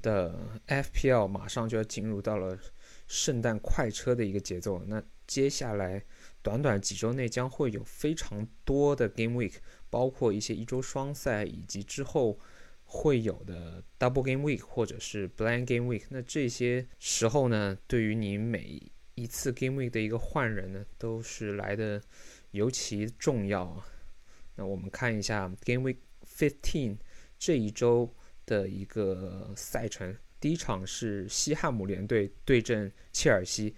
的 FPL 马上就要进入到了圣诞快车的一个节奏。那接下来短短几周内将会有非常多的 Game Week，包括一些一周双赛，以及之后会有的 Double Game Week 或者是 Blank Game Week。那这些时候呢，对于你每一次 Game Week 的一个换人呢，都是来的尤其重要啊。那我们看一下 Game Week Fifteen 这一周的一个赛程。第一场是西汉姆联队对阵切尔西，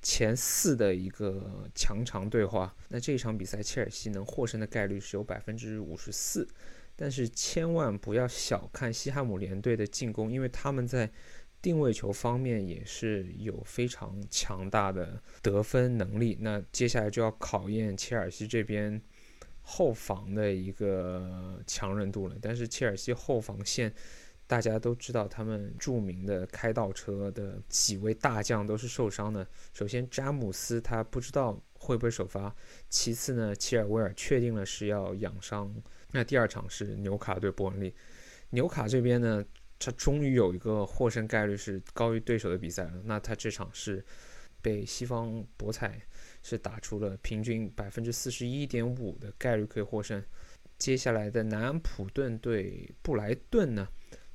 前四的一个强强对话。那这一场比赛，切尔西能获胜的概率是有百分之五十四。但是千万不要小看西汉姆联队的进攻，因为他们在定位球方面也是有非常强大的得分能力。那接下来就要考验切尔西这边。后防的一个强韧度了，但是切尔西后防线大家都知道，他们著名的开倒车的几位大将都是受伤的。首先，詹姆斯他不知道会不会首发；其次呢，切尔维尔确定了是要养伤。那第二场是纽卡对伯恩利，纽卡这边呢，他终于有一个获胜概率是高于对手的比赛了。那他这场是被西方博彩。是打出了平均百分之四十一点五的概率可以获胜。接下来的南安普顿对布莱顿呢，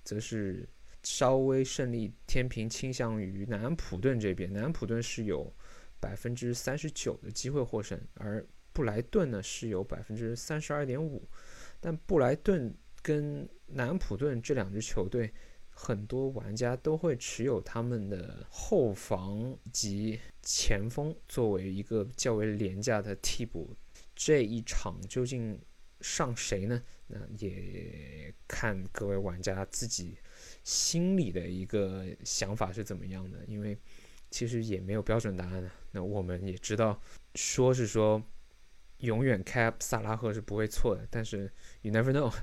则是稍微胜利天平倾向于南安普顿这边。南安普顿是有百分之三十九的机会获胜，而布莱顿呢是有百分之三十二点五。但布莱顿跟南安普顿这两支球队。很多玩家都会持有他们的后防及前锋作为一个较为廉价的替补。这一场究竟上谁呢？那也看各位玩家自己心里的一个想法是怎么样的。因为其实也没有标准答案。那我们也知道，说是说永远开萨拉赫是不会错的，但是 you never know。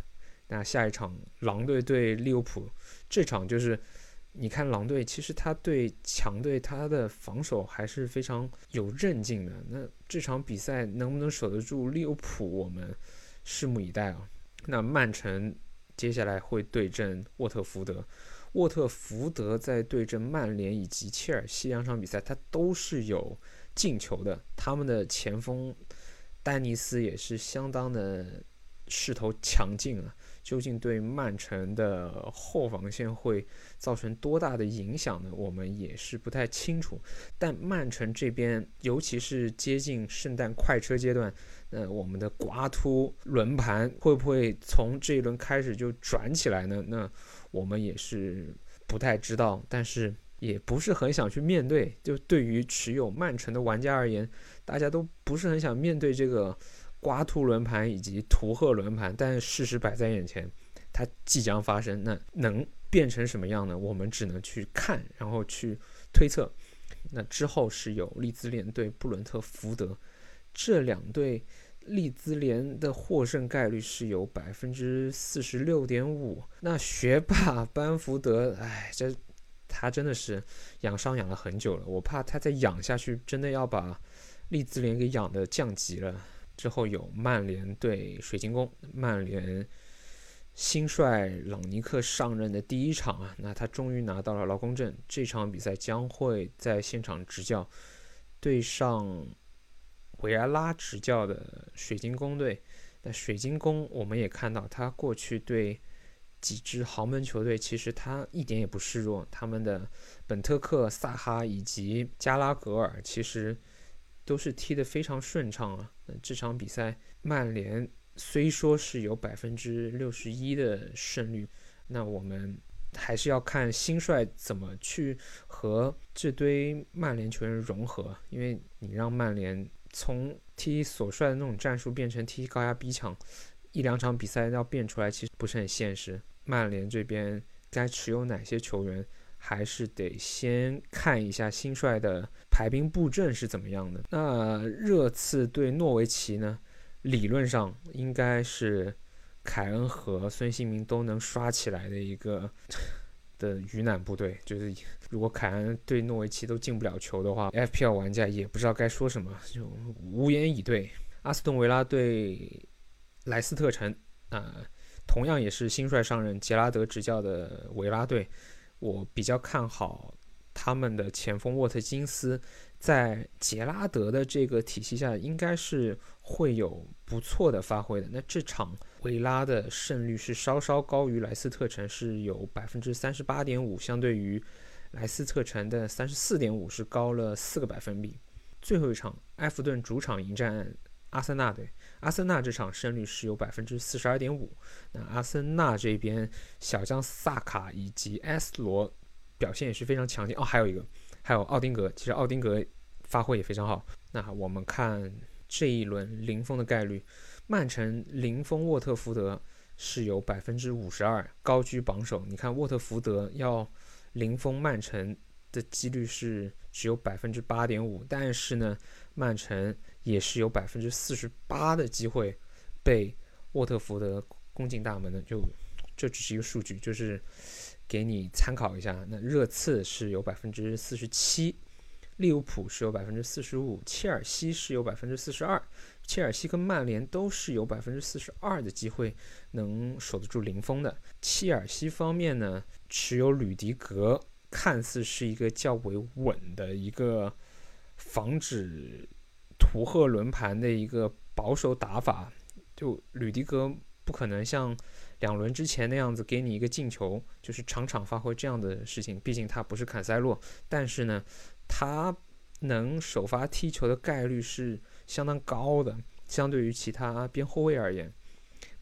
那下一场狼队对利物浦，这场就是你看狼队，其实他对强队他的防守还是非常有韧劲的。那这场比赛能不能守得住利物浦，我们拭目以待啊。那曼城接下来会对阵沃特福德，沃特福德在对阵曼联以及切尔西两场比赛，他都是有进球的。他们的前锋丹尼斯也是相当的势头强劲啊。究竟对曼城的后防线会造成多大的影响呢？我们也是不太清楚。但曼城这边，尤其是接近圣诞快车阶段，那我们的刮秃轮盘会不会从这一轮开始就转起来呢？那我们也是不太知道，但是也不是很想去面对。就对于持有曼城的玩家而言，大家都不是很想面对这个。刮秃轮盘以及图赫轮盘，但事实摆在眼前，它即将发生。那能变成什么样呢？我们只能去看，然后去推测。那之后是有利兹联对布伦特福德，这两队利兹联的获胜概率是有百分之四十六点五。那学霸班福德，哎，这他真的是养伤养了很久了，我怕他再养下去，真的要把利兹联给养的降级了。之后有曼联对水晶宫，曼联新帅朗尼克上任的第一场啊，那他终于拿到了劳工证。这场比赛将会在现场执教，对上维埃拉执教的水晶宫队。那水晶宫我们也看到，他过去对几支豪门球队，其实他一点也不示弱。他们的本特克、萨哈以及加拉格尔，其实。都是踢得非常顺畅啊！那这场比赛，曼联虽说是有百分之六十一的胜率，那我们还是要看新帅怎么去和这堆曼联球员融合。因为你让曼联从踢所帅的那种战术变成踢高压逼抢，一两场比赛要变出来，其实不是很现实。曼联这边该持有哪些球员？还是得先看一下新帅的排兵布阵是怎么样的。那热刺对诺维奇呢？理论上应该是凯恩和孙兴民都能刷起来的一个 的鱼腩部队。就是如果凯恩对诺维奇都进不了球的话，FPL 玩家也不知道该说什么，就无言以对。阿斯顿维拉对莱斯特城啊，同样也是新帅上任，杰拉德执教的维拉队。我比较看好他们的前锋沃特金斯，在杰拉德的这个体系下，应该是会有不错的发挥的。那这场维拉的胜率是稍稍高于莱斯特城，是有百分之三十八点五，相对于莱斯特城的三十四点五是高了四个百分比。最后一场，埃弗顿主场迎战阿森纳队。阿森纳这场胜率是有百分之四十二点五。那阿森纳这边小将萨卡以及埃斯罗表现也是非常强劲哦。还有一个，还有奥丁格，其实奥丁格发挥也非常好。那我们看这一轮零封的概率，曼城零封沃特福德是有百分之五十二，高居榜首。你看沃特福德要零封曼城的几率是只有百分之八点五，但是呢，曼城。也是有百分之四十八的机会被沃特福德攻进大门的，就这只是一个数据，就是给你参考一下。那热刺是有百分之四十七，利物浦是有百分之四十五，切尔西是有百分之四十二，切尔西跟曼联都是有百分之四十二的机会能守得住零封的。切尔西方面呢，持有吕迪格，看似是一个较为稳的一个防止。图赫轮盘的一个保守打法，就吕迪格不可能像两轮之前那样子给你一个进球，就是场场发挥这样的事情。毕竟他不是坎塞洛，但是呢，他能首发踢球的概率是相当高的，相对于其他边后卫而言。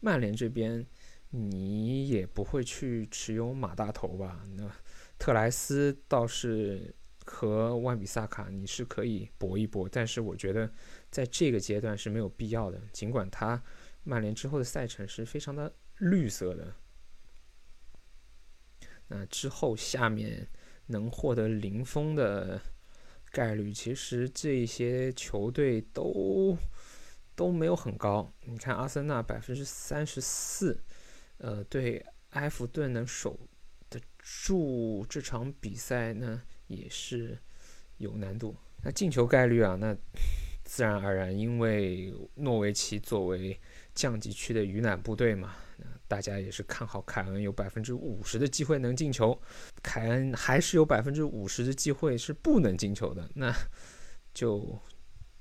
曼联这边你也不会去持有马大头吧？那特莱斯倒是。和万比萨卡你是可以搏一搏，但是我觉得在这个阶段是没有必要的。尽管他曼联之后的赛程是非常的绿色的，那之后下面能获得零封的概率，其实这些球队都都没有很高。你看阿森纳百分之三十四，呃，对埃弗顿能守得住这场比赛呢？也是有难度。那进球概率啊，那自然而然，因为诺维奇作为降级区的鱼腩部队嘛，大家也是看好凯恩有百分之五十的机会能进球，凯恩还是有百分之五十的机会是不能进球的，那就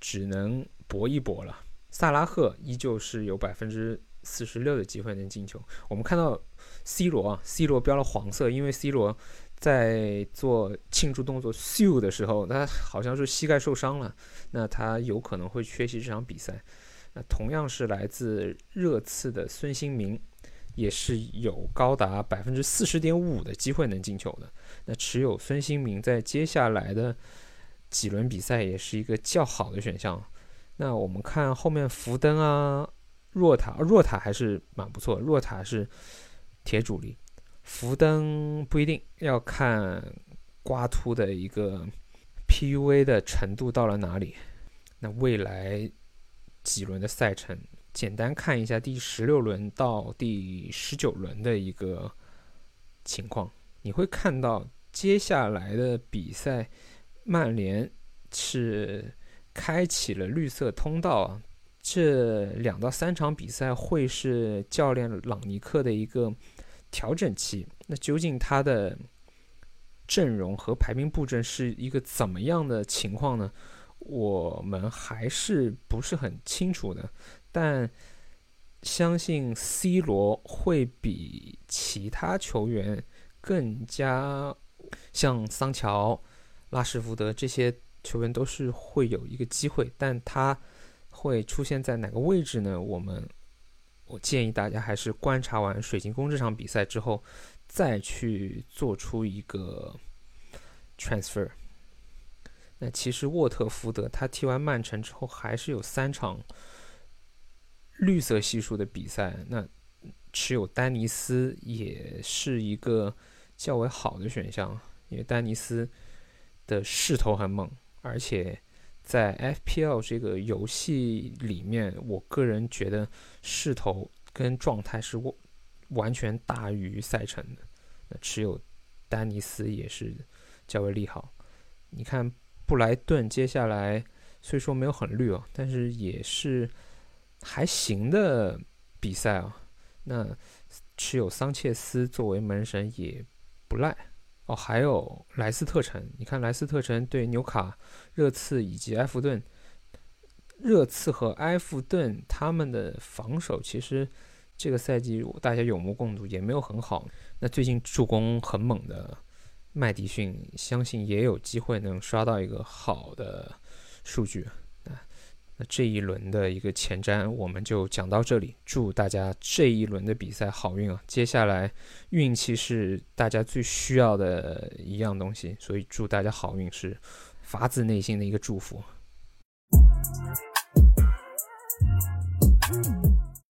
只能搏一搏了。萨拉赫依旧是有百分之四十六的机会能进球。我们看到 C 罗啊，C 罗标了黄色，因为 C 罗。在做庆祝动作秀的时候，他好像是膝盖受伤了，那他有可能会缺席这场比赛。那同样是来自热刺的孙兴民，也是有高达百分之四十点五的机会能进球的。那持有孙兴民在接下来的几轮比赛也是一个较好的选项。那我们看后面福登啊、若塔，若塔还是蛮不错，若塔是铁主力。福登不一定要看刮秃的一个 PUA 的程度到了哪里。那未来几轮的赛程，简单看一下第十六轮到第十九轮的一个情况，你会看到接下来的比赛，曼联是开启了绿色通道。这两到三场比赛会是教练朗尼克的一个。调整期，那究竟他的阵容和排兵布阵是一个怎么样的情况呢？我们还是不是很清楚的。但相信 C 罗会比其他球员更加像桑乔、拉什福德这些球员都是会有一个机会，但他会出现在哪个位置呢？我们。我建议大家还是观察完水晶宫这场比赛之后，再去做出一个 transfer。那其实沃特福德他踢完曼城之后，还是有三场绿色系数的比赛。那持有丹尼斯也是一个较为好的选项，因为丹尼斯的势头很猛，而且。在 FPL 这个游戏里面，我个人觉得势头跟状态是完全大于赛程的。那持有丹尼斯也是较为利好。你看布莱顿接下来虽说没有很绿哦，但是也是还行的比赛啊。那持有桑切斯作为门神也不赖。哦，还有莱斯特城，你看莱斯特城对纽卡、热刺以及埃弗顿，热刺和埃弗顿他们的防守其实这个赛季大家有目共睹，也没有很好。那最近助攻很猛的麦迪逊，相信也有机会能刷到一个好的数据。那这一轮的一个前瞻我们就讲到这里，祝大家这一轮的比赛好运啊！接下来运气是大家最需要的一样东西，所以祝大家好运是发自内心的一个祝福。